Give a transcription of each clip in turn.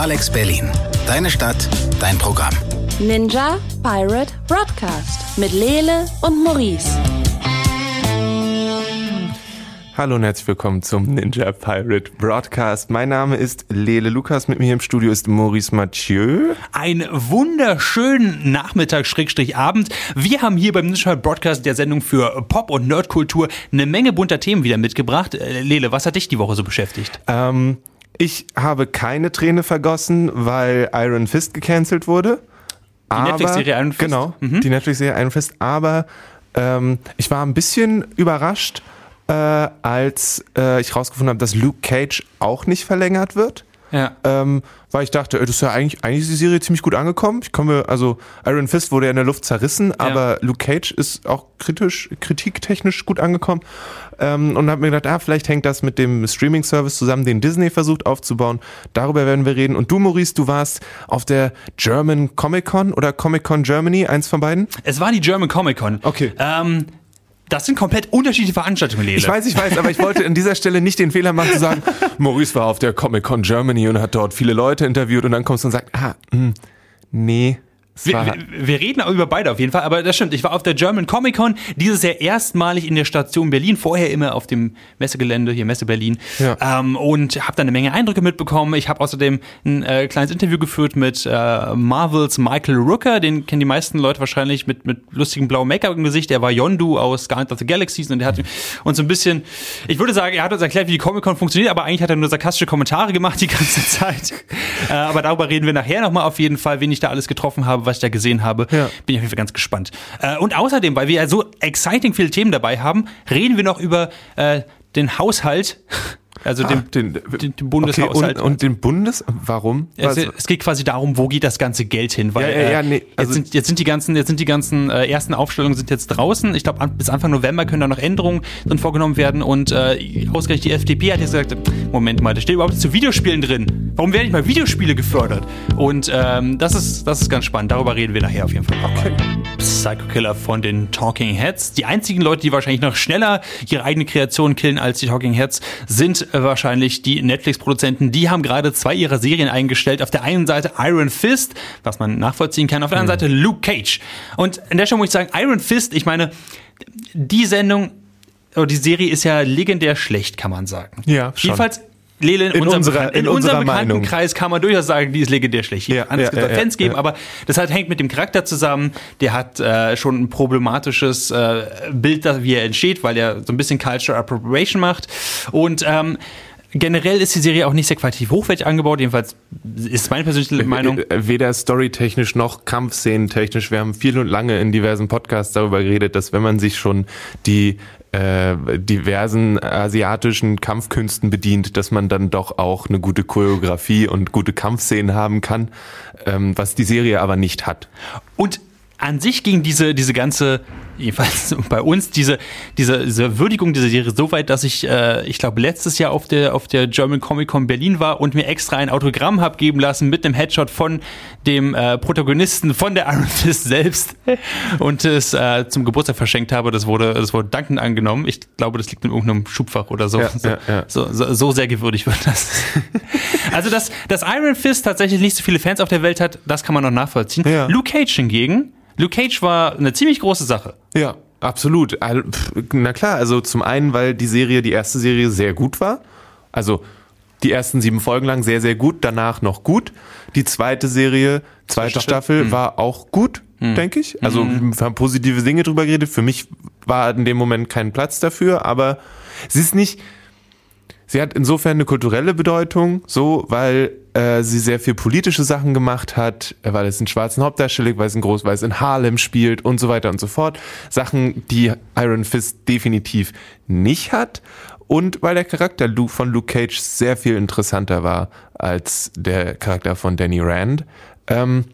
Alex Berlin. Deine Stadt, dein Programm. Ninja Pirate Broadcast mit Lele und Maurice. Hallo und herzlich willkommen zum Ninja Pirate Broadcast. Mein Name ist Lele Lukas, mit mir im Studio ist Maurice Mathieu. Einen wunderschönen Nachmittag, Schrägstrich Abend. Wir haben hier beim Ninja Pirate Broadcast der Sendung für Pop- und Nerdkultur eine Menge bunter Themen wieder mitgebracht. Äh, Lele, was hat dich die Woche so beschäftigt? Ähm, ich habe keine Träne vergossen, weil Iron Fist gecancelt wurde. Die Netflix-Serie Iron Fist? Genau, mhm. die Netflix-Serie Iron Fist. Aber ähm, ich war ein bisschen überrascht, äh, als äh, ich rausgefunden habe, dass Luke Cage auch nicht verlängert wird. Ja. Ähm, weil ich dachte, das ist ja eigentlich, eigentlich ist die Serie ziemlich gut angekommen. Ich komme, also Iron Fist wurde ja in der Luft zerrissen, aber Luke Cage ist auch kritisch, kritiktechnisch gut angekommen. Ähm, und habe mir gedacht, ah, vielleicht hängt das mit dem Streaming-Service zusammen, den Disney versucht aufzubauen. Darüber werden wir reden. Und du, Maurice, du warst auf der German Comic Con oder Comic Con Germany, eins von beiden? Es war die German Comic Con. Okay. Ähm, das sind komplett unterschiedliche Veranstaltungen, Lele. Ich weiß, ich weiß, aber ich wollte an dieser Stelle nicht den Fehler machen zu sagen, Maurice war auf der Comic Con Germany und hat dort viele Leute interviewt und dann kommst du und sagst, ah, mh, nee, wir, wir, reden über beide auf jeden Fall, aber das stimmt. Ich war auf der German Comic Con, dieses Jahr erstmalig in der Station Berlin, vorher immer auf dem Messegelände, hier Messe Berlin, ja. ähm, und habe da eine Menge Eindrücke mitbekommen. Ich habe außerdem ein äh, kleines Interview geführt mit äh, Marvels Michael Rooker, den kennen die meisten Leute wahrscheinlich mit, mit lustigem blauem Make-up im Gesicht. Der war Yondu aus Guardians of the Galaxies und der hat uns so ein bisschen, ich würde sagen, er hat uns erklärt, wie die Comic Con funktioniert, aber eigentlich hat er nur sarkastische Kommentare gemacht die ganze Zeit. äh, aber darüber reden wir nachher nochmal auf jeden Fall, wen ich da alles getroffen habe, was ich da gesehen habe. Ja. Bin ich auf jeden Fall ganz gespannt. Äh, und außerdem, weil wir ja so exciting viele Themen dabei haben, reden wir noch über äh, den Haushalt. Also ah, den, den, den Bundeshaushalt. Okay, und, und, den Bundes? Warum? Es, es, geht quasi darum, wo geht das ganze Geld hin? Weil ja, ja, ja, nee, also jetzt, sind, jetzt sind die ganzen, jetzt sind die ganzen äh, ersten Aufstellungen sind jetzt draußen. Ich glaube, bis Anfang November können da noch Änderungen drin vorgenommen werden. Und äh, ausgerechnet die FDP hat jetzt gesagt, Moment mal, da steht überhaupt zu Videospielen drin. Warum werden nicht mal Videospiele gefördert? Und ähm, das ist, das ist ganz spannend. Darüber reden wir nachher auf jeden Fall. Okay. Psycho Killer von den Talking Heads. Die einzigen Leute, die wahrscheinlich noch schneller ihre eigene Kreation killen als die Talking Heads, sind äh, wahrscheinlich die Netflix-Produzenten. Die haben gerade zwei ihrer Serien eingestellt. Auf der einen Seite Iron Fist, was man nachvollziehen kann. Auf der anderen Seite Luke Cage. Und an der Stelle muss ich sagen, Iron Fist, ich meine, die Sendung oder die Serie ist ja legendär schlecht, kann man sagen. Ja, schon. Jedenfalls Lele, in, in unserem, unserer, in, in unserem Bekanntenkreis kann man durchaus sagen, die ist legendär schlecht. Ja, Kann es ja, ja, Fans geben, ja. aber das halt hängt mit dem Charakter zusammen. Der hat äh, schon ein problematisches äh, Bild, wie er entsteht, weil er so ein bisschen Cultural Appropriation macht. Und ähm, generell ist die Serie auch nicht sehr qualitativ hochwertig angebaut, jedenfalls ist meine persönliche Meinung. Weder storytechnisch noch Kampfszenentechnisch. Wir haben viel und lange in diversen Podcasts darüber geredet, dass wenn man sich schon die äh, diversen asiatischen Kampfkünsten bedient, dass man dann doch auch eine gute Choreografie und gute Kampfszenen haben kann, ähm, was die Serie aber nicht hat. Und an sich ging diese, diese ganze, jedenfalls bei uns, diese, diese, diese Würdigung dieser Serie so weit, dass ich, äh, ich glaube, letztes Jahr auf der, auf der German Comic Con Berlin war und mir extra ein Autogramm hab geben lassen mit einem Headshot von dem äh, Protagonisten von der Iron Fist selbst und es äh, zum Geburtstag verschenkt habe. Das wurde, das wurde dankend angenommen. Ich glaube, das liegt in irgendeinem Schubfach oder so. Ja, so, ja, ja. so, so, so sehr gewürdigt wird das. also, dass, dass Iron Fist tatsächlich nicht so viele Fans auf der Welt hat, das kann man noch nachvollziehen. Luke Cage hingegen, Luke Cage war eine ziemlich große Sache. Ja, absolut. Na klar, also zum einen, weil die Serie, die erste Serie sehr gut war. Also die ersten sieben Folgen lang sehr, sehr gut, danach noch gut. Die zweite Serie, zweite Staffel? Staffel, Hm. war auch gut, denke ich. Also wir haben positive Dinge drüber geredet. Für mich war in dem Moment kein Platz dafür, aber sie ist nicht, sie hat insofern eine kulturelle Bedeutung, so, weil äh, sie sehr viel politische Sachen gemacht hat, äh, weil es einen schwarzen Hauptdarsteller, weil es ein groß, weil es in Harlem spielt und so weiter und so fort. Sachen, die Iron Fist definitiv nicht hat. Und weil der Charakter von Luke Cage sehr viel interessanter war als der Charakter von Danny Rand. Ähm,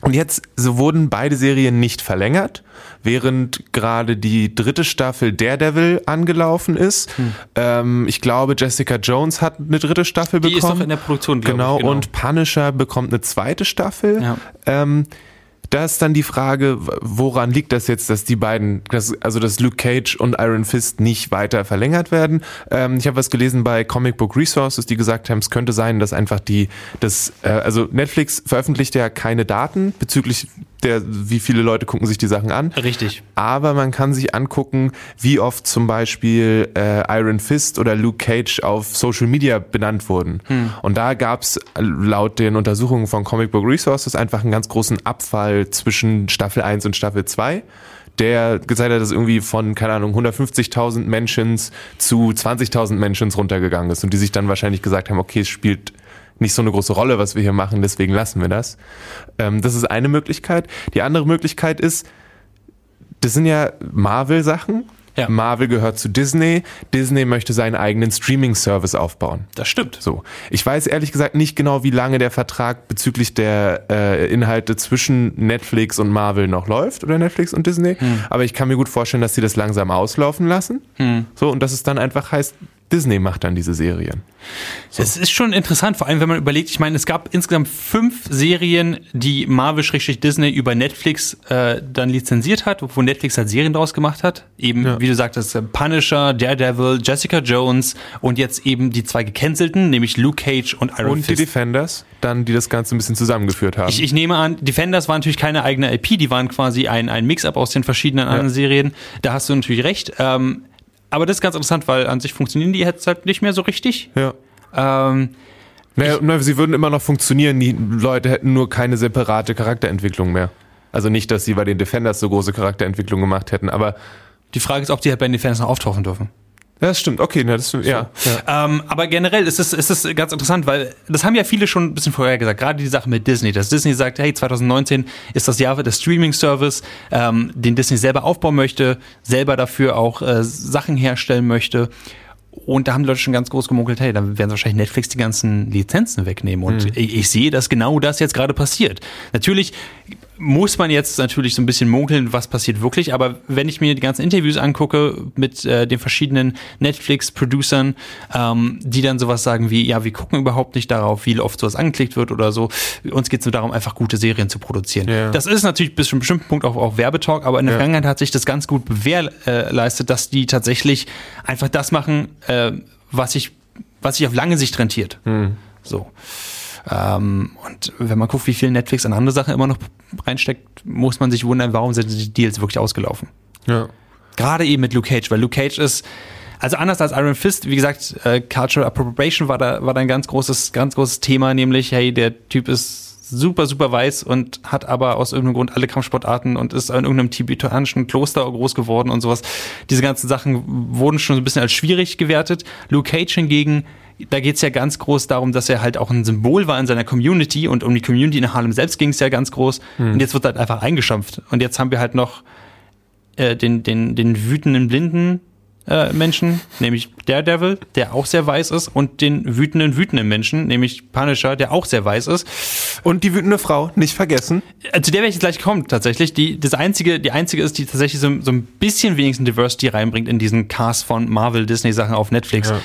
und jetzt so wurden beide Serien nicht verlängert, während gerade die dritte Staffel Daredevil angelaufen ist. Ähm, ich glaube, Jessica Jones hat eine dritte Staffel Die ist bekommen. doch in der Produktion, glaub ich, genau, genau. und Punisher bekommt eine zweite Staffel. Ja. Ähm, da ist dann die Frage, woran liegt das jetzt, dass die beiden, also dass Luke Cage und Iron Fist nicht weiter verlängert werden? Ähm, ich habe was gelesen bei Comic Book Resources, die gesagt haben, es könnte sein, dass einfach die, das, äh, also Netflix veröffentlicht ja keine Daten bezüglich der, wie viele Leute gucken sich die Sachen an. Richtig. Aber man kann sich angucken, wie oft zum Beispiel äh, Iron Fist oder Luke Cage auf Social Media benannt wurden. Hm. Und da gab es laut den Untersuchungen von Comic Book Resources einfach einen ganz großen Abfall zwischen Staffel 1 und Staffel 2 der gezeigt hat, dass irgendwie von, keine Ahnung, 150.000 Menschen zu 20.000 Menschen runtergegangen ist und die sich dann wahrscheinlich gesagt haben, okay, es spielt nicht so eine große Rolle, was wir hier machen, deswegen lassen wir das. Ähm, das ist eine Möglichkeit. Die andere Möglichkeit ist, das sind ja Marvel-Sachen. Ja. Marvel gehört zu Disney. Disney möchte seinen eigenen Streaming-Service aufbauen. Das stimmt. So. Ich weiß ehrlich gesagt nicht genau, wie lange der Vertrag bezüglich der äh, Inhalte zwischen Netflix und Marvel noch läuft oder Netflix und Disney. Aber ich kann mir gut vorstellen, dass sie das langsam auslaufen lassen. So, und dass es dann einfach heißt, Disney macht dann diese Serien. Es ist schon interessant, vor allem wenn man überlegt, ich meine, es gab insgesamt fünf Serien, die Marvel-Disney über Netflix äh, dann lizenziert hat, wo Netflix halt Serien draus gemacht hat. Eben, Ja. wie du sagtest, äh, Punisher, Daredevil, Jessica Jones und jetzt eben die zwei gecancelten, nämlich Luke Cage und Iron Und die Fist. Defenders, dann, die das Ganze ein bisschen zusammengeführt haben. Ich, ich nehme an, Defenders war natürlich keine eigene IP, die waren quasi ein, ein Mix-up aus den verschiedenen anderen Serien. Da hast du natürlich recht. Ähm, aber das ist ganz interessant, weil an sich funktionieren die jetzt halt nicht mehr so richtig. ja. Ähm, Naja, na, sie würden immer noch funktionieren, die Leute hätten nur keine separate Charakterentwicklung mehr. Also nicht, dass sie bei den Defenders so große Charakterentwicklung gemacht hätten, aber die Frage ist, ob die halt bei den Defenders noch auftauchen dürfen. Ja, das stimmt, okay, das, ja. ja. Ähm, aber generell ist es, ist es ganz interessant, weil das haben ja viele schon ein bisschen vorher gesagt, gerade die Sache mit Disney, dass Disney sagt, hey, 2019 ist das Jahr des Streaming-Service, ähm, den Disney selber aufbauen möchte, selber dafür auch äh, Sachen herstellen möchte. Und da haben die Leute schon ganz groß gemunkelt, hey, dann werden wahrscheinlich Netflix die ganzen Lizenzen wegnehmen. Und ich, ich sehe, dass genau das jetzt gerade passiert. Natürlich muss man jetzt natürlich so ein bisschen munkeln, was passiert wirklich. Aber wenn ich mir die ganzen Interviews angucke mit äh, den verschiedenen Netflix-Producern, ähm, die dann sowas sagen wie, ja, wir gucken überhaupt nicht darauf, wie oft sowas angeklickt wird oder so. Uns geht es nur darum, einfach gute Serien zu produzieren. Ja. Das ist natürlich bis zu einem bestimmten Punkt auch, auch Werbetalk, aber in der Ja. Vergangenheit hat sich das ganz gut bewährleistet, dass die tatsächlich einfach das machen, äh, was sich was sich auf lange Sicht rentiert. So. Ähm, und wenn man guckt, wie viel Netflix an andere Sachen immer noch reinsteckt, muss man sich wundern, warum sind die Deals wirklich ausgelaufen. ja. Gerade eben mit Luke Cage, weil Luke Cage ist, also anders als Iron Fist, wie gesagt, äh, Cultural Appropriation war da, war da ein ganz großes, ganz großes Thema, nämlich, hey, der Typ ist super, super weiß und hat aber aus irgendeinem Grund alle Kampfsportarten und ist in irgendeinem tibetanischen Kloster groß geworden und sowas. Diese ganzen Sachen wurden schon so ein bisschen als schwierig gewertet. Luke Cage hingegen, da geht's ja ganz groß darum, dass er halt auch ein Symbol war in seiner Community und um die Community in Harlem selbst ging's ja ganz groß. Und jetzt wird halt einfach eingeschampft. Und jetzt haben wir halt noch äh, den, den, den wütenden blinden äh, Menschen, nämlich Daredevil, der auch sehr weiß ist, und den wütenden wütenden Menschen, nämlich Punisher, der auch sehr weiß ist. Und die wütende Frau, nicht vergessen. Äh, Zu der werde ich jetzt gleich kommen, tatsächlich. Die, das einzige, die einzige ist, die tatsächlich so, so ein bisschen wenigstens Diversity reinbringt in diesen Cast von Marvel, Disney Sachen auf Netflix. Ja.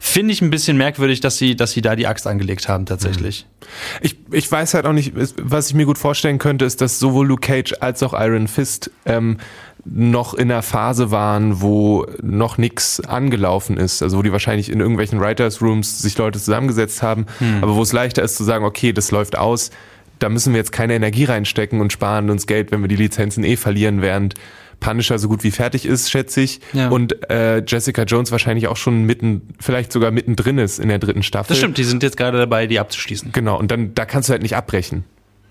Finde ich ein bisschen merkwürdig, dass sie, dass sie da die Axt angelegt haben, tatsächlich. Ich, ich weiß halt auch nicht, was ich mir gut vorstellen könnte, ist, dass sowohl Luke Cage als auch Iron Fist ähm, noch in einer Phase waren, wo noch nichts angelaufen ist. Also wo die wahrscheinlich in irgendwelchen Writers Rooms sich Leute zusammengesetzt haben, aber wo es leichter ist zu sagen, okay, das läuft aus, da müssen wir jetzt keine Energie reinstecken und sparen uns Geld, wenn wir die Lizenzen eh verlieren, während Punisher so gut wie fertig ist, schätze ich. Ja. Und äh, Jessica Jones wahrscheinlich auch schon mitten, vielleicht sogar mittendrin ist in der dritten Staffel. Das stimmt, die sind jetzt gerade dabei, die abzuschließen. Genau, und dann da kannst du halt nicht abbrechen.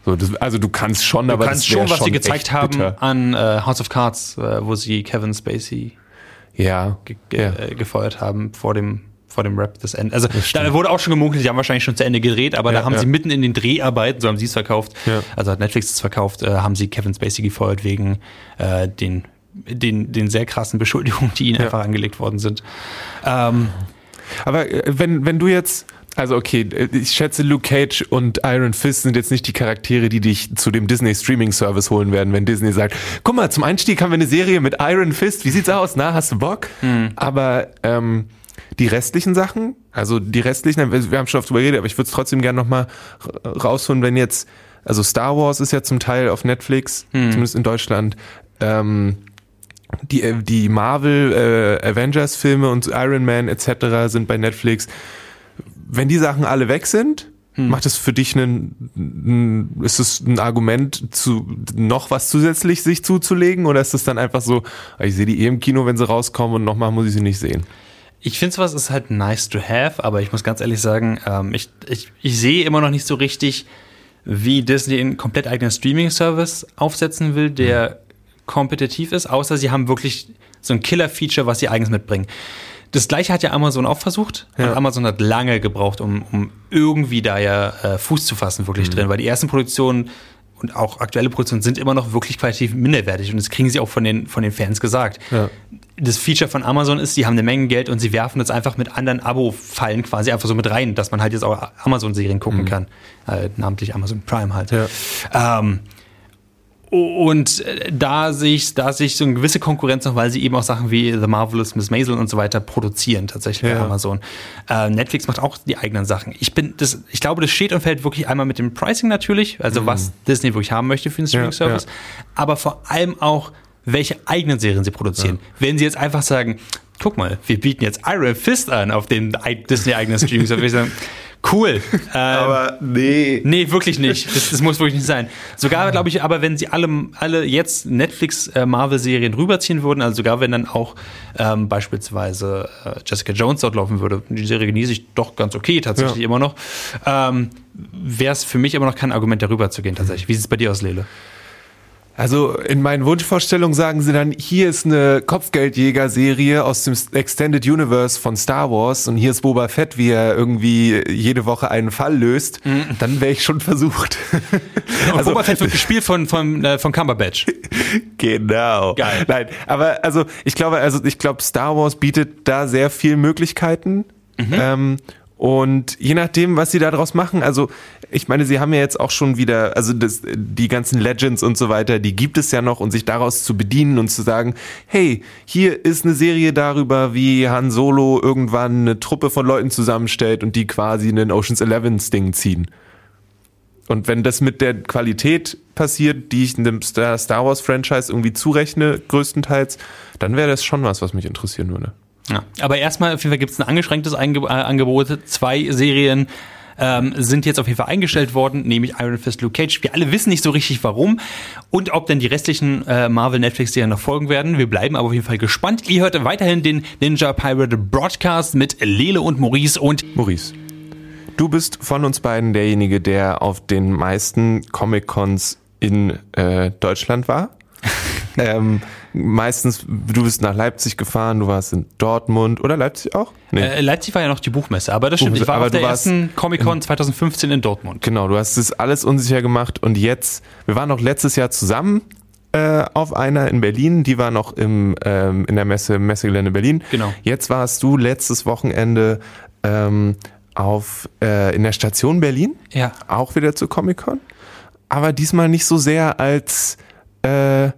So, das, also du kannst schon, Du aber kannst das schon, was sie gezeigt haben bitter. an äh, House of Cards, äh, wo sie Kevin Spacey Ja, ge ja. äh, gefeuert haben vor dem vor dem Rap des Ende. Also da wurde auch schon gemunkelt, die haben wahrscheinlich schon zu Ende gedreht, aber Ja, da haben ja. sie mitten in den Dreharbeiten, so haben sie es verkauft, also hat Netflix es verkauft, äh, haben sie Kevin Spacey gefeuert wegen äh, den den, den sehr krassen Beschuldigungen, die ihnen einfach angelegt worden sind. Ähm, Aber äh, wenn, wenn du jetzt, also okay, ich schätze, Luke Cage und Iron Fist sind jetzt nicht die Charaktere, die dich zu dem Disney Streaming Service holen werden, wenn Disney sagt, guck mal, zum Einstieg haben wir eine Serie mit Iron Fist, wie sieht's aus? Na, hast du Bock? Aber ähm, die restlichen Sachen, also die restlichen, wir haben schon oft drüber geredet, aber ich würde es trotzdem gerne nochmal rausholen, wenn jetzt Also Star Wars ist ja zum Teil auf Netflix, Hm. zumindest in Deutschland. Ähm, die, äh, die Marvel äh, Avengers Filme und Iron Man etc. sind bei Netflix. Wenn die Sachen alle weg sind, Hm. macht es für dich einen, ein, ist es ein Argument zu noch was zusätzlich sich zuzulegen oder ist es dann einfach so, ah, ich sehe die eh im Kino, wenn sie rauskommen und nochmal muss ich sie nicht sehen? Ich finde sowas ist halt nice to have, aber ich muss ganz ehrlich sagen, ähm, ich, ich, ich sehe immer noch nicht so richtig, wie Disney einen komplett eigenen Streaming-Service aufsetzen will, der kompetitiv ist, außer sie haben wirklich so ein Killer-Feature, was sie eigens mitbringen. Das gleiche hat ja Amazon auch versucht. Ja. Und Amazon hat lange gebraucht, um, um irgendwie da ja äh, Fuß zu fassen, wirklich drin, weil die ersten Produktionen und auch aktuelle Produktionen sind immer noch wirklich qualitativ minderwertig und das kriegen sie auch von den, von den Fans gesagt. Ja. Das Feature von Amazon ist, die haben eine Menge Geld und sie werfen das einfach mit anderen Abo-Fallen quasi einfach so mit rein, dass man halt jetzt auch Amazon-Serien gucken kann. Äh, namentlich Amazon Prime halt. Ja. Ähm, und äh, da sehe ich, da sehe ich so eine gewisse Konkurrenz noch, weil sie eben auch Sachen wie The Marvelous Miss Maisel und so weiter produzieren, tatsächlich bei Ja. Amazon. Äh, Netflix macht auch die eigenen Sachen. Ich bin, das, ich glaube, das steht und fällt wirklich einmal mit dem Pricing natürlich, also was Disney wirklich haben möchte für den Streaming-Service, Mhm. ja. aber vor allem auch, welche eigenen Serien sie produzieren. Wenn sie jetzt einfach sagen, guck mal, wir bieten jetzt Iron Fist an auf den Disney-eigenen Streaming-Service, cool. Ähm, nee. Nee, wirklich nicht. Das, das muss wirklich nicht sein. Sogar, glaube ich, aber wenn sie alle, alle jetzt Netflix-Marvel-Serien rüberziehen würden, also sogar wenn dann auch ähm, beispielsweise äh, Jessica Jones dort laufen würde, die Serie genieße ich doch ganz okay tatsächlich Ja. immer noch, ähm, wäre es für mich immer noch kein Argument, darüber zu gehen tatsächlich. Wie sieht es bei dir aus, Lele? Also in meinen Wunschvorstellungen sagen sie dann, hier ist eine Kopfgeldjäger-Serie aus dem Extended Universe von Star Wars und hier ist Boba Fett, wie er irgendwie jede Woche einen Fall löst. Dann wäre ich schon versucht. Und Boba Fett wird gespielt von, von, äh, von Cumberbatch. Genau. Geil. Nein, aber also ich glaube, also ich glaube, Star Wars bietet da sehr viel Möglichkeiten. Ähm, und je nachdem, was sie daraus machen, also ich meine, sie haben ja jetzt auch schon wieder, also das, die ganzen Legends und so weiter, die gibt es ja noch und sich daraus zu bedienen und zu sagen, hey, hier ist eine Serie darüber, wie Han Solo irgendwann eine Truppe von Leuten zusammenstellt und die quasi einen Oceans 11 Ding ziehen. Und wenn das mit der Qualität passiert, die ich einem Star Star Wars Franchise irgendwie zurechne, größtenteils, dann wäre das schon was, was mich interessieren würde. Ja. Aber erstmal, auf jeden Fall gibt es ein angeschränktes Einge äh, Angebot. Zwei Serien ähm, sind jetzt auf jeden Fall eingestellt worden, nämlich Iron Fist Luke Cage. Wir alle wissen nicht so richtig warum und ob denn die restlichen äh, Marvel Netflix-Serien noch folgen werden. Wir bleiben aber auf jeden Fall gespannt. Ihr hört weiterhin den Ninja Pirate Broadcast mit Lele und Maurice und Maurice, du bist von uns beiden derjenige, der auf den meisten Comic-Cons in äh, Deutschland war. ähm, meistens, du bist nach Leipzig gefahren, du warst in Dortmund oder Leipzig auch? Nee. äh, Leipzig war ja noch die Buchmesse, aber das stimmt. Buchmesse, Ich war auf der ersten Comic-Con 2015 in Dortmund. Genau, du hast es alles unsicher gemacht und jetzt, wir waren noch letztes Jahr zusammen äh, auf einer in Berlin, die war noch im, ähm, in der Messe, Messegelände Berlin. Genau. Jetzt warst du letztes Wochenende ähm, auf, äh, in der Station Berlin, Ja. auch wieder zu Comic-Con, aber diesmal nicht so sehr als äh,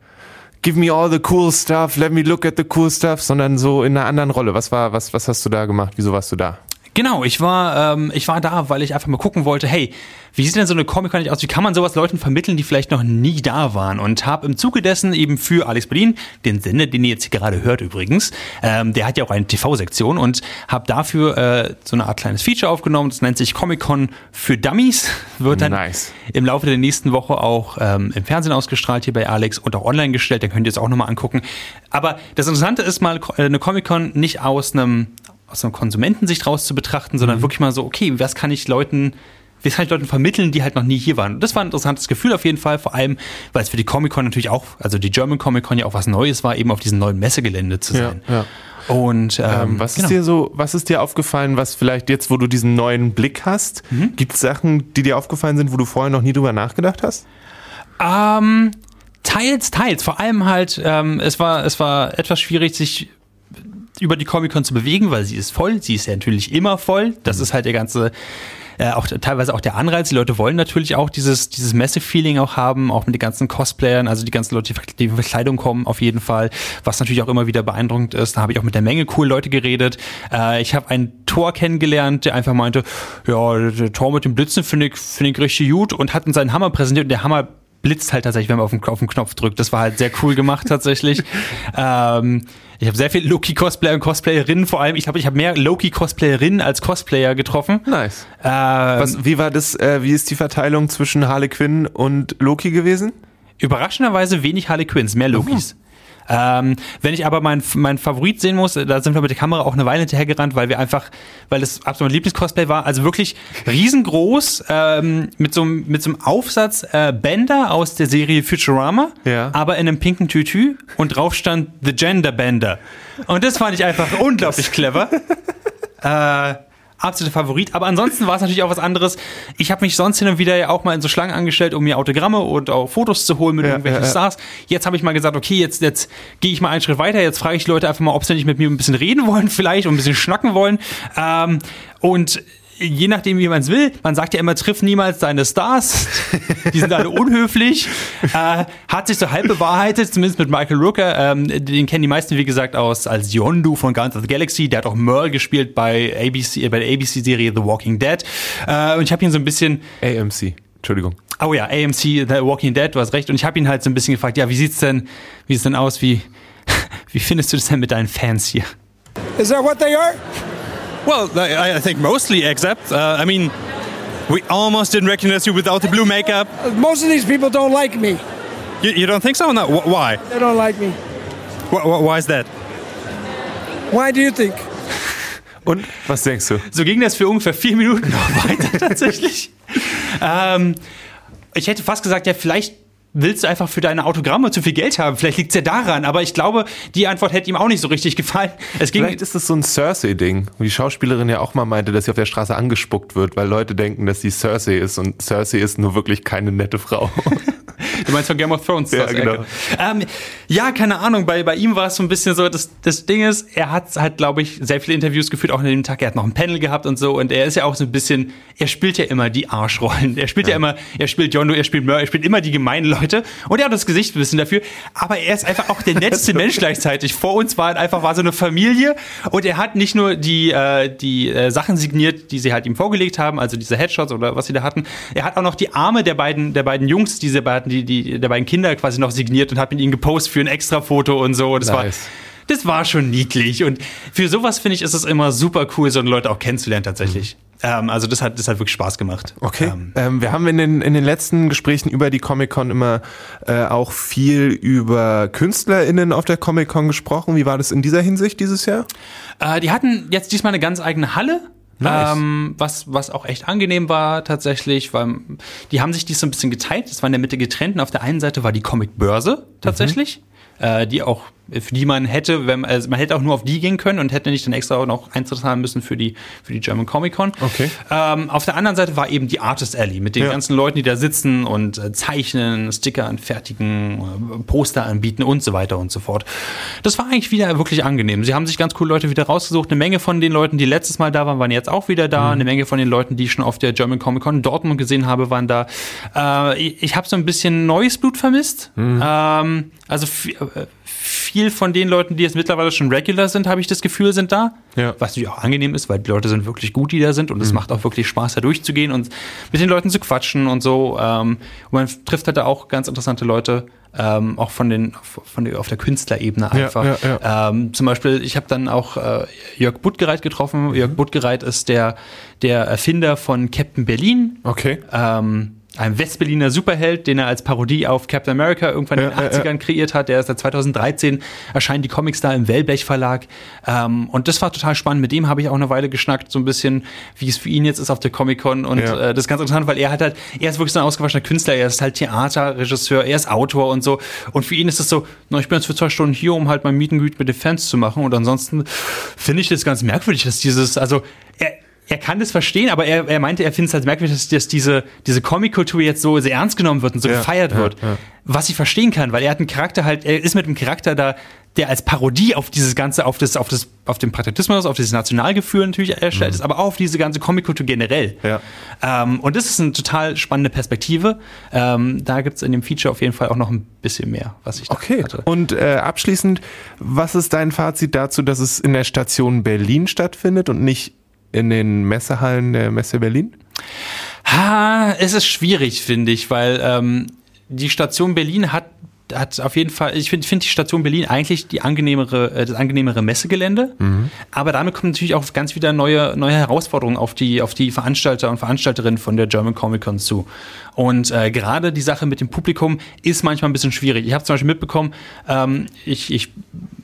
Give me all the cool stuff, let me look at the cool stuff, sondern so in einer anderen Rolle. Was war, was, was hast du da gemacht? Wieso warst du da? Genau, ich war, ähm, ich war da, weil ich einfach mal gucken wollte, hey, wie sieht denn so eine Comic-Con eigentlich aus? Wie kann man sowas Leuten vermitteln, die vielleicht noch nie da waren? Und habe im Zuge dessen eben für Alex Berlin, den Sender, den ihr jetzt hier gerade hört übrigens, ähm, der hat ja auch eine TV-Sektion und habe dafür äh, so eine Art kleines Feature aufgenommen. Das nennt sich Comic-Con für Dummies. Wird dann Nice. im Laufe der nächsten Woche auch ähm, im Fernsehen ausgestrahlt hier bei Alex und auch online gestellt. Den könnt ihr es auch nochmal angucken. Aber das Interessante ist mal, äh, eine Comic-Con nicht aus einem aus einer Konsumentensicht raus zu betrachten, sondern wirklich mal so, okay, was kann ich Leuten, wie kann ich Leuten vermitteln, die halt noch nie hier waren? Und das war ein interessantes Gefühl auf jeden Fall, vor allem, weil es für die Comic-Con natürlich auch, also die German Comic-Con ja auch was Neues war, eben auf diesem neuen Messegelände zu Ja, sein. ja. Und ähm, Ähm, was genau. ist dir so, was ist dir aufgefallen, was vielleicht jetzt, wo du diesen neuen Blick hast, Mhm. gibt es Sachen, die dir aufgefallen sind, wo du vorher noch nie drüber nachgedacht hast? Ähm, teils, teils. Vor allem halt, ähm, es war, es war etwas schwierig, sich über die Comic-Con zu bewegen, weil sie ist voll. Sie ist ja natürlich immer voll. Das ist halt der ganze, äh, auch teilweise auch der Anreiz. Die Leute wollen natürlich auch dieses, dieses Messe-Feeling auch haben, auch mit den ganzen Cosplayern, also die ganzen Leute, die in Verkleidung kommen, auf jeden Fall, was natürlich auch immer wieder beeindruckend ist. Da habe ich auch mit der Menge cool Leute geredet. Äh, ich habe einen Tor kennengelernt, der einfach meinte, ja, der Tor mit dem Blitzen finde ich, finde ich richtig gut und hat uns seinen Hammer präsentiert und der Hammer blitzt halt tatsächlich, wenn man auf den, auf den Knopf drückt. Das war halt sehr cool gemacht tatsächlich. ähm, ich habe sehr viele Loki-Cosplayer und Cosplayerinnen, vor allem, ich glaube, ich habe mehr Loki-Cosplayerinnen als Cosplayer getroffen. Nice. Ähm, Was, wie war das, äh, wie ist die Verteilung zwischen Harley Quinn und Loki gewesen? Überraschenderweise wenig Harley Quinns, mehr Lokis. Ähm, wenn ich aber meinen mein Favorit sehen muss, da sind wir mit der Kamera auch eine Weile hinterhergerannt, weil wir einfach, weil das absolut mein Lieblingscosplay war, also wirklich riesengroß, ähm, mit so, einem- mit so einem Aufsatz äh, Bender aus der Serie Futurama, Ja. aber in einem pinken Tütü und drauf stand The Gender Bender. Und das fand ich einfach unglaublich clever. Äh, absoluter Favorit. Aber ansonsten war es natürlich auch was anderes. Ich habe mich sonst hin und wieder ja auch mal in so Schlangen angestellt, um mir Autogramme und auch Fotos zu holen mit Ja, irgendwelchen ja, ja. Stars. Jetzt habe ich mal gesagt, okay, jetzt, jetzt gehe ich mal einen Schritt weiter. Jetzt frage ich die Leute einfach mal, ob sie nicht mit mir ein bisschen reden wollen, vielleicht und ein bisschen schnacken wollen. Ähm, und je nachdem, wie man es will, man sagt ja immer, triff niemals deine Stars. Die sind alle unhöflich. Äh, hat sich so halb bewahrheitet, zumindest mit Michael Rooker. Ähm, den kennen die meisten, wie gesagt, aus als Yondu von Guardians of the Galaxy. Der hat auch Merle gespielt bei ABC, äh, bei der ABC-Serie The Walking Dead. Äh, und ich habe ihn so ein bisschen AMC. Entschuldigung. Oh ja, AMC, The Walking Dead, du hast recht. Und ich habe ihn halt so ein bisschen gefragt, ja, wie sieht's denn, wie sieht's denn aus, wie, wie findest du das denn mit deinen Fans hier? Is that what they are? Well, I, I think mostly, except, uh, I mean, we almost didn't recognize you without the blue makeup. Most of these people don't like me. You, you don't think so? No. Wh- why? They don't like me. Wh- wh- why is that? Why do you think? Und was denkst du? So ging das für ungefähr vier Minuten noch weiter tatsächlich. ähm, ich hätte fast gesagt, ja, vielleicht willst du einfach für deine Autogramme zu viel Geld haben. Vielleicht liegt's ja daran. Aber ich glaube, die Antwort hätte ihm auch nicht so richtig gefallen. Es ging, Vielleicht ist das so ein Cersei-Ding, wie die Schauspielerin ja auch mal meinte, dass sie auf der Straße angespuckt wird, weil Leute denken, dass sie Cersei ist und Cersei ist nur wirklich keine nette Frau. Du meinst von Game of Thrones? Ja, genau. Ähm, ja, keine Ahnung. Bei, bei ihm war es so ein bisschen so, das, das Ding ist, er hat halt, glaube ich, sehr viele Interviews geführt, auch an dem Tag. Er hat noch ein Panel gehabt und so. Und er ist ja auch so ein bisschen, er spielt ja immer die Arschrollen. Er spielt ja, immer, er spielt Yondu, er spielt Mör, er spielt immer die gemeinen Leute. Und er hat das Gesicht ein bisschen dafür. Aber er ist einfach auch der netteste Mensch gleichzeitig. Vor uns war einfach war so eine Familie. Und er hat nicht nur die, äh, die äh, Sachen signiert, die sie halt ihm vorgelegt haben, also diese Headshots oder was sie da hatten. Er hat auch noch die Arme der beiden, der beiden Jungs, diese beiden, die, die, der beiden Kinder quasi noch signiert und hat mit ihnen gepostet für ein extra Foto und so. Das war, Nice. das war schon niedlich. Und für sowas finde ich, ist es immer super cool, so Leute auch kennenzulernen tatsächlich. Ähm, also das hat, das hat wirklich Spaß gemacht. Okay. Ähm, Ähm, wir haben in den, in den letzten Gesprächen über die Comic-Con immer äh, auch viel über KünstlerInnen auf der Comic-Con gesprochen. Wie war das in dieser Hinsicht dieses Jahr? Äh, die hatten jetzt diesmal eine ganz eigene Halle. Nice. Ähm, was, was auch echt angenehm war tatsächlich, weil die haben sich dies so ein bisschen geteilt. Das war in der Mitte getrennt. Und auf der einen Seite war die Comic-Börse tatsächlich, äh, die auch, für die man hätte, wenn, also man hätte auch nur auf die gehen können und hätte nicht dann extra auch noch Eintritt zahlen müssen für die, für die German Comic Con. Okay. Ähm, auf der anderen Seite war eben die Artist Alley mit den Ja. ganzen Leuten, die da sitzen und äh, zeichnen, Sticker anfertigen, äh, Poster anbieten und so weiter und so fort. Das war eigentlich wieder wirklich angenehm. Sie haben sich ganz coole Leute wieder rausgesucht. Eine Menge von den Leuten, die letztes Mal da waren, waren jetzt auch wieder da. Eine Menge von den Leuten, die ich schon auf der German Comic Con in Dortmund gesehen habe, waren da. Äh, ich ich habe so ein bisschen neues Blut vermisst. Ähm, also äh, viel von den Leuten, die jetzt mittlerweile schon regular sind, habe ich das Gefühl, sind da. Ja. Was natürlich auch angenehm ist, weil die Leute sind wirklich gut, die da sind. Und es macht auch wirklich Spaß, da durchzugehen und mit den Leuten zu quatschen und so. Ähm, und man trifft halt da auch ganz interessante Leute. Ähm, auch von den von der, auf der Künstlerebene einfach. ja, ja. Ähm, zum Beispiel, ich habe dann auch äh, Jörg Buttgereit getroffen. Jörg Buttgereit ist der, der Erfinder von Captain Berlin. Okay. Ähm, ein Westberliner Superheld, den er als Parodie auf Captain America irgendwann in den Ja, ja, 80ern kreiert hat. Der ist seit 2013 erscheinen die Comics da im Wellblech Verlag. Ähm, und das war total spannend. Mit dem habe ich auch eine Weile geschnackt, so ein bisschen, wie es für ihn jetzt ist auf der Comic-Con. Und Ja. äh, das ist ganz interessant, weil er hat halt, er ist wirklich so ein ausgewaschener Künstler. Er ist halt Theaterregisseur, er ist Autor und so. Und für ihn ist es so, na, ich bin jetzt für zwei Stunden hier, um halt mein Meet and Greet mit den Fans zu machen. Und ansonsten finde ich das ganz merkwürdig, dass dieses, also er, er kann das verstehen, aber er, er meinte, er findet es halt merkwürdig, dass, dass diese, diese Comic-Kultur jetzt so sehr ernst genommen wird und so Ja, gefeiert wird. ja. Was ich verstehen kann, weil er hat einen Charakter halt, er ist mit einem Charakter da, der als Parodie auf dieses Ganze, auf das, auf das, auf den Patriotismus, auf dieses Nationalgefühl natürlich erstellt ist, aber auch auf diese ganze Comic-Kultur generell. Mhm. Ja. Ähm, und das ist eine total spannende Perspektive. Ähm, da gibt es in dem Feature auf jeden Fall auch noch ein bisschen mehr, was ich da Okay. hatte. Und äh, abschließend, was ist dein Fazit dazu, dass es in der Station Berlin stattfindet und nicht in den Messehallen der Messe Berlin? Ha, es ist schwierig, finde ich, weil ähm, die Station Berlin hat hat auf jeden Fall, ich finde find die Station Berlin eigentlich die angenehmere, äh, das angenehmere Messegelände. Aber damit kommen natürlich auch ganz wieder neue, neue Herausforderungen auf die, auf die Veranstalter und Veranstalterinnen von der German Comic Con zu. Und äh, gerade die Sache mit dem Publikum ist manchmal ein bisschen schwierig. Ich habe zum Beispiel mitbekommen, ähm, ich, ich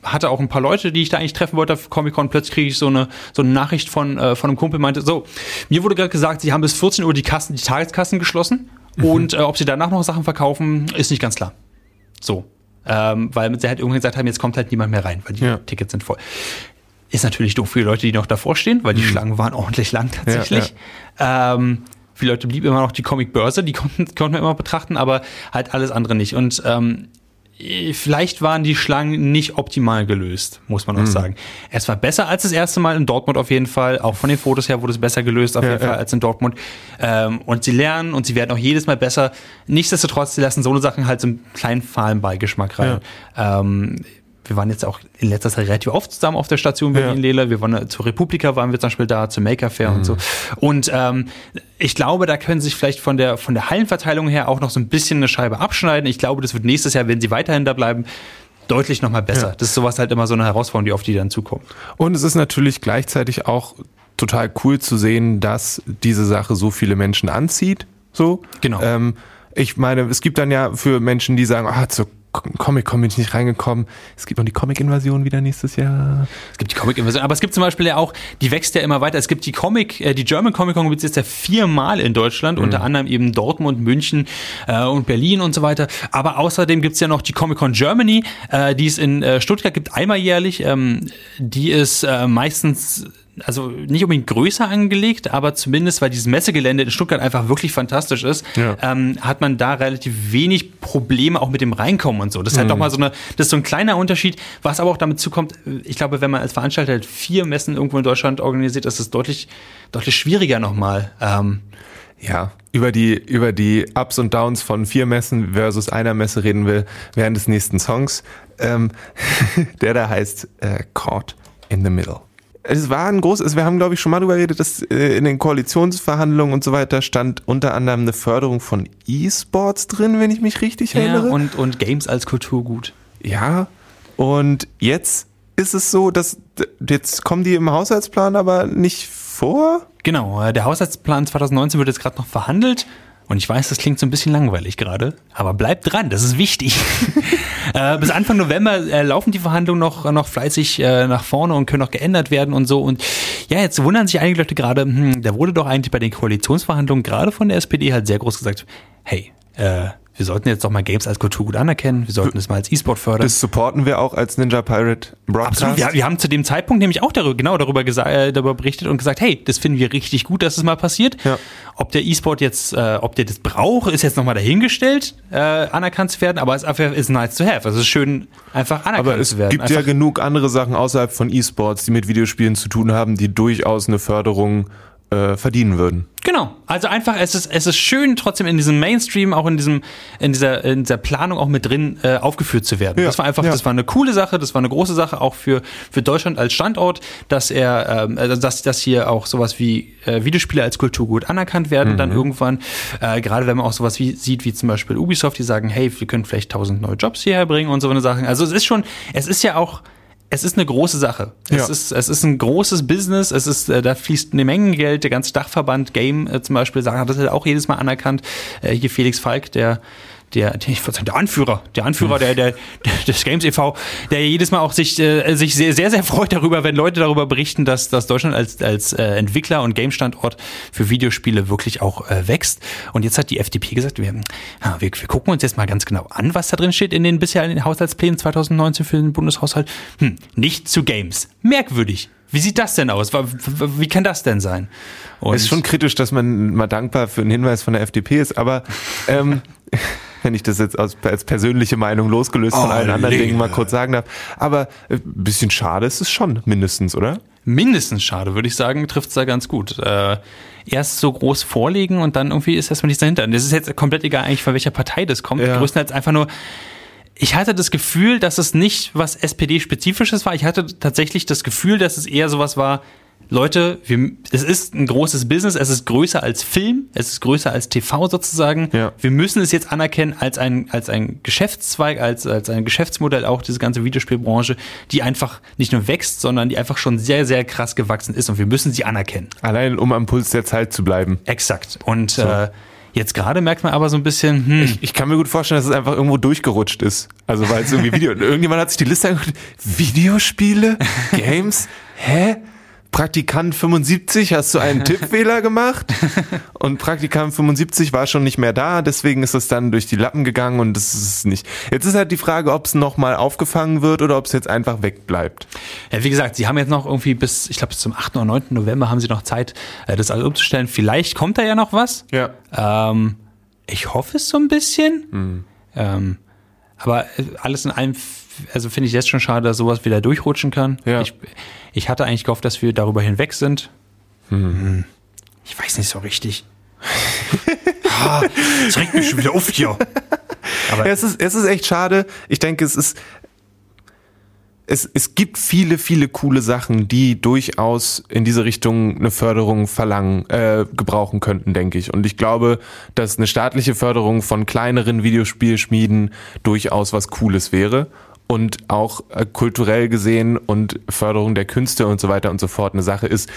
hatte auch ein paar Leute, die ich da eigentlich treffen wollte auf Comic Con. Plötzlich kriege ich so eine, so eine Nachricht von, äh, von einem Kumpel, meinte, so, mir wurde gerade gesagt, sie haben bis 14 Uhr die Kassen, die Tageskassen geschlossen. Und äh, ob sie danach noch Sachen verkaufen, ist nicht ganz klar. So. Ähm, weil sie halt irgendwann gesagt haben, jetzt kommt halt niemand mehr rein, weil die Ja. Tickets sind voll. Ist natürlich doof für die Leute, die noch davor stehen, weil die Schlangen waren ordentlich lang tatsächlich. Ähm, viele Leute blieb immer noch die Comic-Börse, die konnten, konnten wir immer betrachten, aber halt alles andere nicht. Und ähm, vielleicht waren die Schlangen nicht optimal gelöst, muss man auch sagen. Es war besser als das erste Mal in Dortmund auf jeden Fall. Auch von den Fotos her wurde es besser gelöst auf Ja, jeden Fall ja. als in Dortmund. Ähm, und sie lernen und sie werden auch jedes Mal besser. Nichtsdestotrotz, sie lassen so eine Sachen halt so einen kleinen fahlen Beigeschmack rein. Ähm, wir waren jetzt auch in letzter Zeit relativ oft zusammen auf der Station Berlin, Ja. Wir waren äh, zur Republika, waren wir zum Beispiel da, zur Maker Fair und so. Und ähm, ich glaube, da können sie sich vielleicht von der, von der Hallenverteilung her auch noch so ein bisschen eine Scheibe abschneiden. Ich glaube, das wird nächstes Jahr, wenn sie weiterhin da bleiben, deutlich nochmal besser. Ja. Das ist sowas halt immer so eine Herausforderung, die auf die dann zukommt. Und es ist natürlich gleichzeitig auch total cool zu sehen, dass diese Sache so viele Menschen anzieht. So. Genau. Ähm, ich meine, es gibt dann ja für Menschen, die sagen, ah, zur Comic-Con bin ich nicht reingekommen. Es gibt noch die Comic-Invasion wieder nächstes Jahr. Es gibt die Comic-Invasion, aber es gibt zum Beispiel ja auch, die wächst ja immer weiter. Es gibt die Comic, äh, die German Comic Con gibt es jetzt ja viermal in Deutschland, unter anderem eben Dortmund, München äh, und Berlin und so weiter. Aber außerdem gibt es ja noch die Comic Con Germany, äh, die es in äh, Stuttgart gibt, einmal jährlich. Ähm, die ist äh, meistens also nicht unbedingt größer angelegt, aber zumindest, weil dieses Messegelände in Stuttgart einfach wirklich fantastisch ist, Ja. ähm, hat man da relativ wenig Probleme auch mit dem Reinkommen und so. Das ist halt doch mal so eine, das ist so ein kleiner Unterschied, was aber auch damit zukommt, ich glaube, wenn man als Veranstalter halt vier Messen irgendwo in Deutschland organisiert, ist es deutlich, deutlich schwieriger nochmal. Ähm, Ja, über die, über die Ups und Downs von vier Messen versus einer Messe reden wir während des nächsten Songs. Ähm, der da heißt äh, Caught in the Middle. Es war ein großes, wir haben glaube ich schon mal drüber geredet, dass äh, in den Koalitionsverhandlungen und so weiter stand unter anderem eine Förderung von E-Sports drin, wenn ich mich richtig ja, erinnere. und, und Games als Kulturgut. Ja, und jetzt ist es so, dass jetzt kommen die im Haushaltsplan aber nicht vor. Genau, äh, der Haushaltsplan 2019 wird jetzt gerade noch verhandelt. Und ich weiß, das klingt so ein bisschen langweilig gerade, aber bleibt dran, das ist wichtig. äh, bis Anfang November äh, laufen die Verhandlungen noch, noch fleißig äh, nach vorne und können noch geändert werden und so. Und ja, jetzt wundern sich einige Leute gerade, hm, da wurde doch eigentlich bei den Koalitionsverhandlungen gerade von der SPD halt sehr groß gesagt, hey, äh, wir sollten jetzt doch mal Games als Kulturgut anerkennen, wir sollten es mal als E-Sport fördern. Das supporten wir auch als Ninja Pirate Broadcast. Absolut. Wir, wir haben zu dem Zeitpunkt nämlich auch darüber, genau darüber, äh, darüber berichtet und gesagt, hey, das finden wir richtig gut, dass es mal passiert. Ja. Ob der E-Sport jetzt, äh, ob der das braucht, ist jetzt nochmal dahingestellt, äh, anerkannt zu werden, aber es ist nice to have. Also es ist schön, einfach anerkannt Aber es zu werden. gibt ja einfach, genug andere Sachen außerhalb von E-Sports, die mit Videospielen zu tun haben, die durchaus eine Förderung äh, verdienen würden. Genau. Also einfach, es ist, es ist schön, trotzdem in diesem Mainstream, auch in diesem, in dieser, in dieser Planung auch mit drin äh, aufgeführt zu werden. Ja, das war einfach, ja. das war eine coole Sache, das war eine große Sache auch für, für Deutschland als Standort, dass er, also dass, dass hier auch sowas wie äh, Videospiele als Kulturgut anerkannt werden, dann irgendwann. Äh, gerade wenn man auch sowas wie sieht, wie zum Beispiel Ubisoft, die sagen, hey, wir können vielleicht tausend neue Jobs hierher bringen und so eine Sachen. Also es ist schon, es ist ja auch es ist eine große Sache. Es, Ja. ist, es ist ein großes Business. Es ist, äh, da fließt eine Menge Geld. Der ganze Dachverband Game äh, zum Beispiel sagt, hat das auch jedes Mal anerkannt. Äh, hier Felix Falk, der der, der, ich sagen, der Anführer, der Anführer der, der, des Games e.V., der jedes Mal auch sich, äh, sich sehr, sehr, sehr freut darüber, wenn Leute darüber berichten, dass, dass Deutschland als, als äh, Entwickler und Game-Standort für Videospiele wirklich auch äh, wächst. Und jetzt hat die FDP gesagt, wir, ja, wir, wir gucken uns jetzt mal ganz genau an, was da drin steht in den bisher in den Haushaltsplänen 2019 für den Bundeshaushalt. Hm, nicht zu Games. Merkwürdig. Wie sieht das denn aus? Wie kann das denn sein? Und Es ist schon kritisch, dass man mal dankbar für einen Hinweis von der FDP ist, aber ähm, wenn ich das jetzt aus, als persönliche Meinung losgelöst von allen anderen Dingen mal kurz sagen darf. Aber ein bisschen schade ist es schon, mindestens, oder? mindestens schade, würde ich sagen, trifft es da ganz gut. Äh, erst so groß vorlegen und dann irgendwie ist erstmal nichts dahinter. Und das ist jetzt komplett egal eigentlich, von welcher Partei das kommt. Ja. Größtenteils einfach nur, ich hatte das Gefühl, dass es nicht was SPD-spezifisches war. Ich hatte tatsächlich das Gefühl, dass es eher sowas war, Leute, wir, es ist ein großes Business, es ist größer als Film, es ist größer als TV sozusagen. Ja. Wir müssen es jetzt anerkennen als ein, als ein Geschäftszweig, als, als ein Geschäftsmodell, auch diese ganze Videospielbranche, die einfach nicht nur wächst, sondern die einfach schon sehr, sehr krass gewachsen ist und wir müssen sie anerkennen. Allein um am Puls der Zeit zu bleiben. Exakt. Und äh, jetzt gerade merkt man aber so ein bisschen, hm, Ich kann mir gut vorstellen, dass es einfach irgendwo durchgerutscht ist. Also weil es irgendwie Video. Irgendjemand hat sich die Liste angeguckt. Videospiele? Games? Hä? Praktikant 75, hast du einen Tippfehler gemacht? Und Praktikant 75 war schon nicht mehr da, deswegen ist es dann durch die Lappen gegangen und das ist nicht. Jetzt ist halt die Frage, ob es nochmal aufgefangen wird oder ob es jetzt einfach wegbleibt. Ja, wie gesagt, sie haben jetzt noch irgendwie bis, ich glaube, bis zum 8. oder 9. November haben sie noch Zeit, äh, das alles umzustellen. Vielleicht kommt da ja noch was. Ja. Ähm, ich hoffe es so ein bisschen. Ähm, aber äh, alles in allem, also finde ich jetzt schon schade, dass sowas wieder durchrutschen kann. Ja. Ich, ich hatte eigentlich gehofft, dass wir darüber hinweg sind. Hm. Ich weiß nicht so richtig. ah, das regt mich schon wieder auf hier. Ja, es, ist, es ist echt schade. Ich denke, es ist. Es, es gibt viele, viele coole Sachen, die durchaus in diese Richtung eine Förderung verlangen, äh, gebrauchen könnten, denke ich. Und ich glaube, dass eine staatliche Förderung von kleineren Videospielschmieden durchaus was Cooles wäre. Und auch äh, kulturell gesehen und Förderung der Künste und so weiter und so fort eine Sache ist,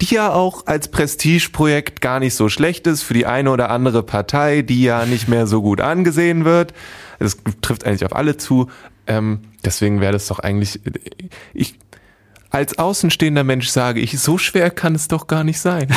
die ja auch als Prestigeprojekt gar nicht so schlecht ist für die eine oder andere Partei, die ja nicht mehr so gut angesehen wird. Das trifft eigentlich auf alle zu. Ähm, deswegen wäre das doch eigentlich, ich, als außenstehender Mensch sage ich, so schwer kann es doch gar nicht sein.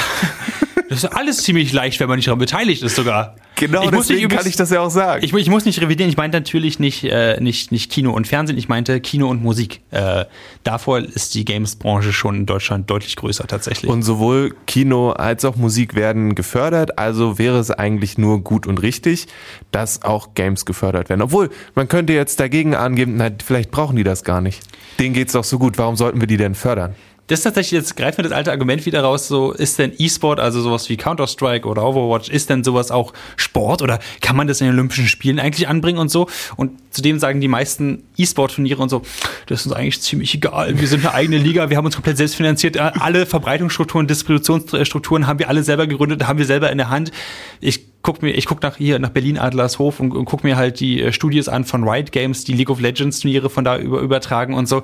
Das ist alles ziemlich leicht, wenn man nicht daran beteiligt ist sogar. Genau, ich muss deswegen nicht übrigens- kann ich das ja auch sagen. Ich, ich muss nicht revidieren, ich meinte natürlich nicht, äh, nicht, nicht Kino und Fernsehen, ich meinte Kino und Musik. Äh, davor ist die Games-Branche schon in Deutschland deutlich größer tatsächlich. Und sowohl Kino als auch Musik werden gefördert, also wäre es eigentlich nur gut und richtig, dass auch Games gefördert werden. Obwohl, man könnte jetzt dagegen angeben, na, vielleicht brauchen die das gar nicht. Denen geht's doch so gut, warum sollten wir die denn fördern? Das ist tatsächlich, jetzt greift mir das alte Argument wieder raus, so ist denn E-Sport, also sowas wie Counter-Strike oder Overwatch, ist denn sowas auch Sport oder kann man das in den Olympischen Spielen eigentlich anbringen und so? Und zudem sagen die meisten E-Sport-Turniere und so, das ist uns eigentlich ziemlich egal, wir sind eine eigene Liga, wir haben uns komplett selbst finanziert, alle Verbreitungsstrukturen, Distributionsstrukturen haben wir alle selber gegründet, haben wir selber in der Hand. Ich guck mir, ich guck nach hier nach Berlin Adlershof und, und guck mir halt die äh, Studios an von Riot Games, die League of Legends Turniere von da über, übertragen und so.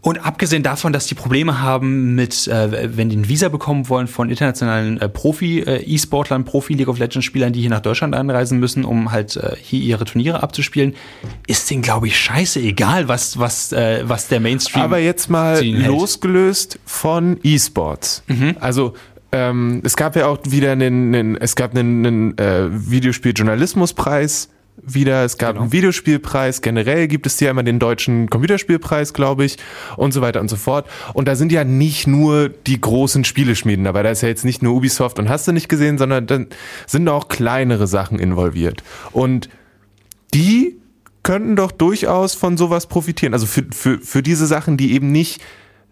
Und abgesehen davon, dass die Probleme haben mit, äh, wenn die ein Visa bekommen wollen von internationalen äh, Profi-E-Sportlern, Profi-League of Legends-Spielern, die hier nach Deutschland einreisen müssen, um halt äh, hier ihre Turniere abzuspielen, ist denen, glaube ich, scheiße egal, was, was, äh, was der Mainstream. Aber jetzt mal ihnen hält. losgelöst von E-Sports. Also ähm, es gab ja auch wieder einen, einen es gab einen, einen äh, Videospieljournalismuspreis wieder, es gab einen Videospielpreis, generell gibt es ja immer den deutschen Computerspielpreis, glaube ich, und so weiter und so fort. Und da sind ja nicht nur die großen Spieleschmieden dabei, da ist ja jetzt nicht nur Ubisoft und hast du nicht gesehen, sondern dann sind auch kleinere Sachen involviert. Und die könnten doch durchaus von sowas profitieren. Also für, für, für diese Sachen, die eben nicht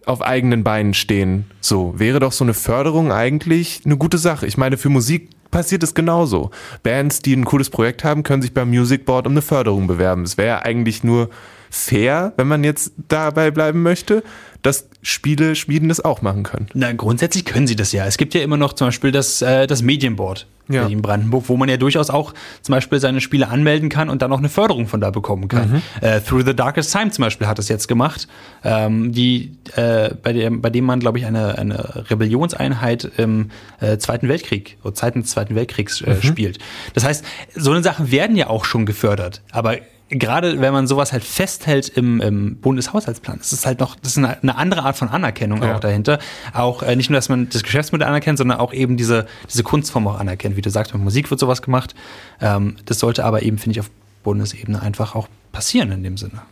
auf eigenen Beinen stehen. So, wäre doch so eine Förderung eigentlich eine gute Sache. Ich meine, für Musik passiert es genauso. Bands, die ein cooles Projekt haben, können sich beim Music Board um eine Förderung bewerben. Es wäre ja eigentlich nur fair, wenn man jetzt dabei bleiben möchte, dass Spiele Schmieden das auch machen können. Na, grundsätzlich können sie das ja. Es gibt ja immer noch zum Beispiel das, äh, das Medienboard Ja. in Brandenburg, wo man ja durchaus auch zum Beispiel seine Spiele anmelden kann und dann auch eine Förderung von da bekommen kann. Äh, Through the Darkest Time zum Beispiel hat es jetzt gemacht, ähm, die, äh, bei, dem, bei dem man, glaube ich, eine, eine Rebellionseinheit im äh, Zweiten Weltkrieg, oder Zeiten des Zweiten Weltkriegs äh, spielt. Das heißt, so eine Sachen werden ja auch schon gefördert, aber gerade wenn man sowas halt festhält im, im Bundeshaushaltsplan, das ist halt noch, das ist eine, eine andere Art von Anerkennung Ja. auch dahinter. Auch äh, nicht nur, dass man das Geschäftsmodell anerkennt, sondern auch eben diese, diese Kunstform auch anerkennt. Wie du sagst, mit Musik wird sowas gemacht. Ähm, das sollte aber eben, finde ich, auf Bundesebene einfach auch passieren in dem Sinne.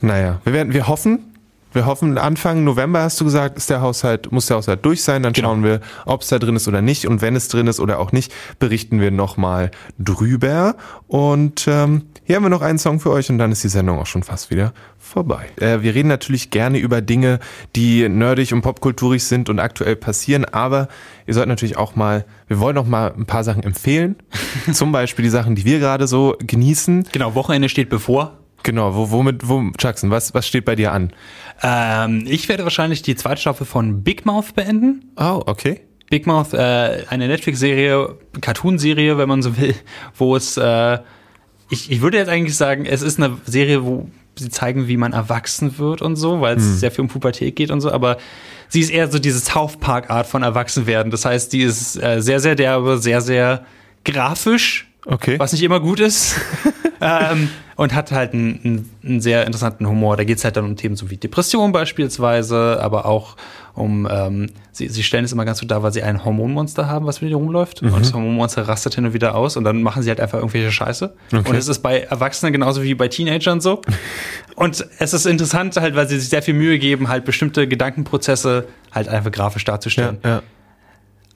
Naja, wir werden, wir hoffen, Wir hoffen, Anfang November hast du gesagt, ist der Haushalt, muss der Haushalt durch sein. Dann Genau. schauen wir, ob es da drin ist oder nicht. Und wenn es drin ist oder auch nicht, berichten wir nochmal drüber. Und ähm, hier haben wir noch einen Song für euch und dann ist die Sendung auch schon fast wieder vorbei. Äh, wir reden natürlich gerne über Dinge, die nerdig und popkulturig sind und aktuell passieren, aber ihr sollt natürlich auch mal, wir wollen auch mal ein paar Sachen empfehlen. Zum Beispiel die Sachen, die wir gerade so genießen. Genau, Wochenende steht bevor. Genau, wo, womit, wo, Jackson, was, was steht bei dir an? Ähm, ich werde wahrscheinlich die zweite Staffel von Big Mouth beenden. Oh, okay. Big Mouth, äh, eine Netflix-Serie, Cartoon-Serie, wenn man so will, wo es, äh, ich, ich würde jetzt eigentlich sagen, es ist eine Serie, wo sie zeigen, wie man erwachsen wird und so, weil es sehr viel um Pubertät geht und so, aber sie ist eher so diese South Park-Art von Erwachsenwerden. Das heißt, die ist äh, sehr, sehr derbe, sehr, sehr grafisch, Okay. was nicht immer gut ist. ähm, und hat halt einen, einen, sehr interessanten Humor. Da geht es halt dann um Themen so wie Depression beispielsweise, aber auch um, ähm, sie, sie stellen es immer ganz gut dar, weil sie ein Hormonmonster haben, was mit ihr rumläuft. Und das Hormonmonster rastet hin und wieder aus und dann machen sie halt einfach irgendwelche Scheiße. Und es ist bei Erwachsenen genauso wie bei Teenagern so. Und es ist interessant halt, weil sie sich sehr viel Mühe geben, halt bestimmte Gedankenprozesse halt einfach grafisch darzustellen. ja.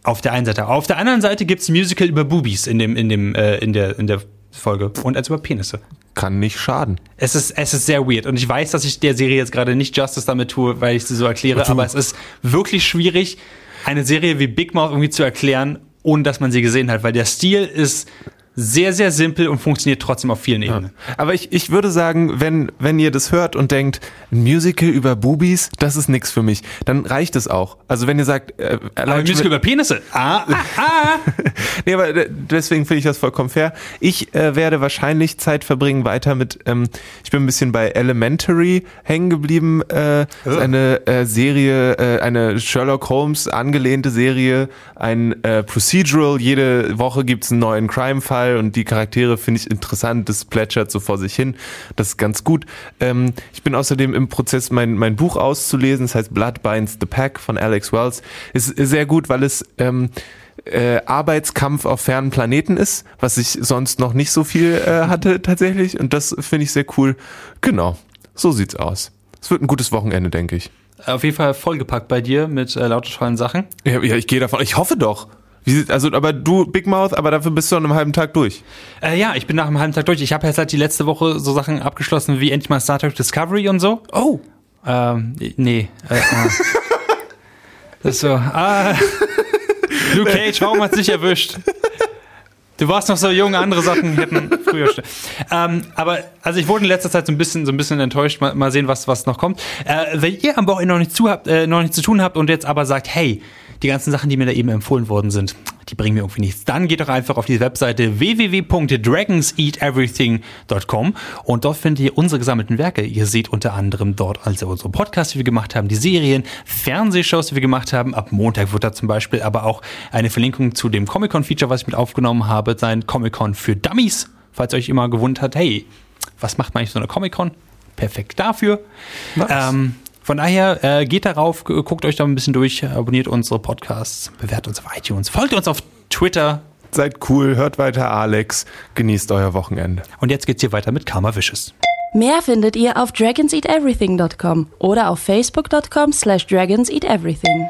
Auf der einen Seite. Auf der anderen Seite gibt's ein Musical über Boobies in dem, in dem, äh, in der, in der Folge. Und als über Penisse. Kann nicht schaden. Es ist, es ist sehr weird. Und ich weiß, dass ich der Serie jetzt gerade nicht Justice damit tue, weil ich sie so erkläre. Aber es ist wirklich schwierig, eine Serie wie Big Mouth irgendwie zu erklären, ohne dass man sie gesehen hat. Weil der Stil ist sehr, sehr simpel und funktioniert trotzdem auf vielen Ebenen. Aber ich, ich würde sagen, wenn, wenn ihr das hört und denkt, ein Musical über Boobies, das ist nix für mich, dann reicht es auch. Also wenn ihr sagt, äh, Aber ein Musical über Penisse. Ah, ah, ah. nee, aber äh, deswegen finde ich das vollkommen fair. Ich äh, werde wahrscheinlich Zeit verbringen weiter mit, ähm, ich bin ein bisschen bei Elementary hängen geblieben. Äh, ist eine äh, Serie, äh, eine Sherlock Holmes angelehnte Serie, ein äh, Procedural. Jede Woche gibt's einen neuen Crime-Fall und die Charaktere finde ich interessant. Das plätschert so vor sich hin. Das ist ganz gut. Ähm, ich bin außerdem im Prozess, mein, mein Buch auszulesen. Das heißt Blood Binds the Pack von Alex Wells. Ist sehr gut, weil es ähm, äh, Arbeitskampf auf fernen Planeten ist, was ich sonst noch nicht so viel äh, hatte tatsächlich. Und das finde ich sehr cool. Genau, so sieht's aus. Es wird ein gutes Wochenende, denke ich. Auf jeden Fall vollgepackt bei dir mit äh, lauter tollen Sachen. Ja, ja ich gehe davon. Ich hoffe doch. Wie, also, aber du, Big Mouth, aber dafür bist du an einem halben Tag durch. Äh, ja, ich bin nach einem halben Tag durch. Ich habe jetzt halt die letzte Woche so Sachen abgeschlossen wie endlich mal Star Trek Discovery und so. Oh. Ähm, nee. Äh, äh. Das ist so. Ah, Luke Cage, warum hat's dich erwischt? Du warst noch so jung, andere Sachen hätten früher. Ähm, aber also ich wurde in letzter Zeit so ein bisschen, so ein bisschen enttäuscht. Mal, mal sehen, was was noch kommt. Äh, wenn ihr am Wochenende noch nicht zu habt, äh, noch nichts zu tun habt und jetzt aber sagt, hey, die ganzen Sachen, die mir da eben empfohlen worden sind, die bringen mir irgendwie nichts. Dann geht doch einfach auf die Webseite www.dragonseateverything.com und dort findet ihr unsere gesammelten Werke. Ihr seht unter anderem dort also unsere Podcasts, die wir gemacht haben, die Serien, Fernsehshows, die wir gemacht haben. Ab Montag wird da zum Beispiel aber auch eine Verlinkung zu dem Comic-Con-Feature, was ich mit aufgenommen habe, sein Comic-Con für Dummies. Falls euch immer gewundert hat, hey, was macht man eigentlich so eine Comic-Con? Perfekt dafür. Ähm, von daher, äh, geht darauf, gu- guckt euch da ein bisschen durch, abonniert unsere Podcasts, bewertet uns auf iTunes, folgt uns auf Twitter. Seid cool, hört weiter Alex, genießt euer Wochenende. Und jetzt geht's hier weiter mit Karma Vicious. Mehr findet ihr auf dragonseateverything.com oder auf facebook.com slash dragonseateverything.